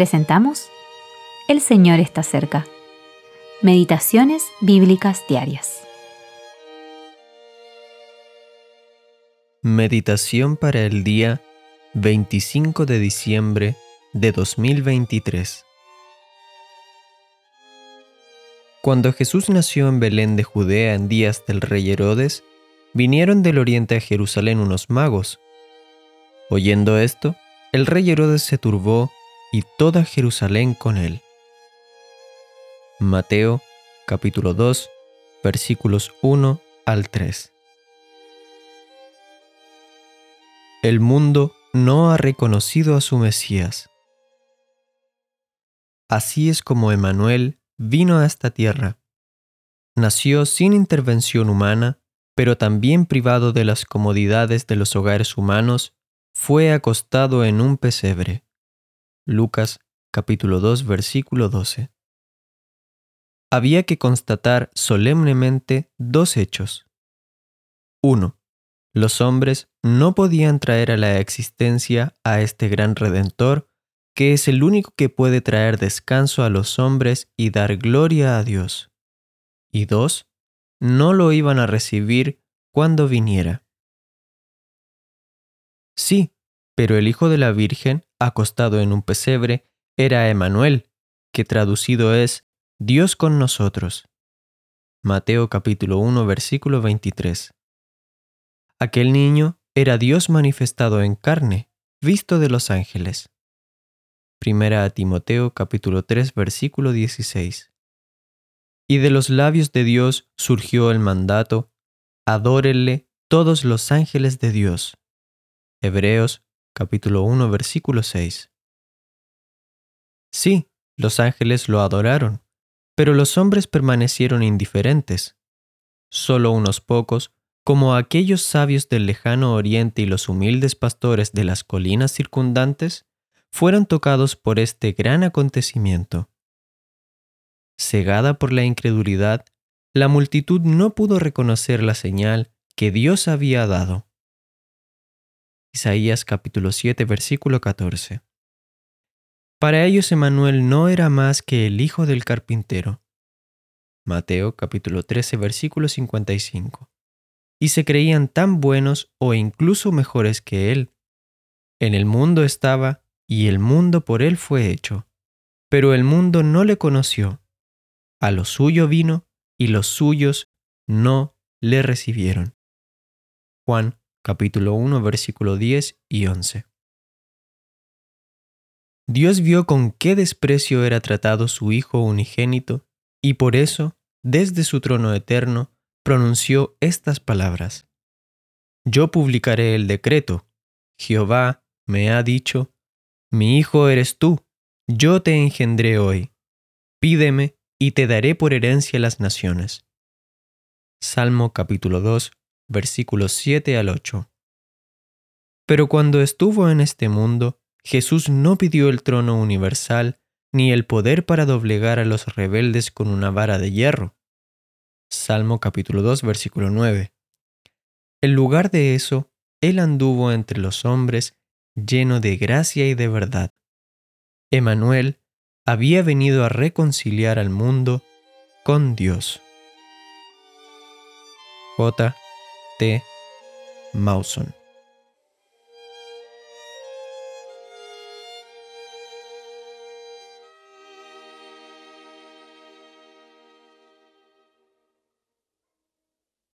presentamos El Señor está cerca. Meditaciones Bíblicas Diarias. Meditación para el día 25 de diciembre de 2023. Cuando Jesús nació en Belén de Judea en días del rey Herodes, vinieron del oriente a Jerusalén unos magos. Oyendo esto, el rey Herodes se turbó y toda Jerusalén con él. Mateo capítulo 2 versículos 1 al 3. El mundo no ha reconocido a su Mesías. Así es como Emanuel vino a esta tierra. Nació sin intervención humana, pero también privado de las comodidades de los hogares humanos, fue acostado en un pesebre. Lucas capítulo 2 versículo 12. Había que constatar solemnemente dos hechos. 1. Los hombres no podían traer a la existencia a este gran Redentor que es el único que puede traer descanso a los hombres y dar gloria a Dios. Y dos, no lo iban a recibir cuando viniera. Sí, pero el Hijo de la Virgen, acostado en un pesebre, era Emanuel, que traducido es Dios con nosotros. Mateo capítulo 1 versículo 23. Aquel niño era Dios manifestado en carne, visto de los ángeles. Primera a Timoteo capítulo 3 versículo 16. Y de los labios de Dios surgió el mandato, adórenle todos los ángeles de Dios. Hebreos capítulo 1 versículo 6. Sí, los ángeles lo adoraron, pero los hombres permanecieron indiferentes. Solo unos pocos, como aquellos sabios del lejano oriente y los humildes pastores de las colinas circundantes, fueron tocados por este gran acontecimiento. Cegada por la incredulidad, la multitud no pudo reconocer la señal que Dios había dado. Isaías capítulo 7 versículo 14. Para ellos Emanuel no era más que el hijo del carpintero. Mateo capítulo 13 versículo 55. Y se creían tan buenos o incluso mejores que él. En el mundo estaba y el mundo por él fue hecho. Pero el mundo no le conoció. A lo suyo vino, y los suyos no le recibieron. Juan capítulo 1 versículo 10 y 11. Dios vio con qué desprecio era tratado su Hijo unigénito, y por eso, desde su trono eterno, pronunció estas palabras. Yo publicaré el decreto. Jehová me ha dicho, mi hijo eres tú, yo te engendré hoy. Pídeme y te daré por herencia las naciones. Salmo capítulo 2, versículos 7 al 8. Pero cuando estuvo en este mundo, Jesús no pidió el trono universal ni el poder para doblegar a los rebeldes con una vara de hierro. Salmo capítulo 2, versículo 9. En lugar de eso, Él anduvo entre los hombres lleno de gracia y de verdad. Emanuel había venido a reconciliar al mundo con Dios. J. T. Mawson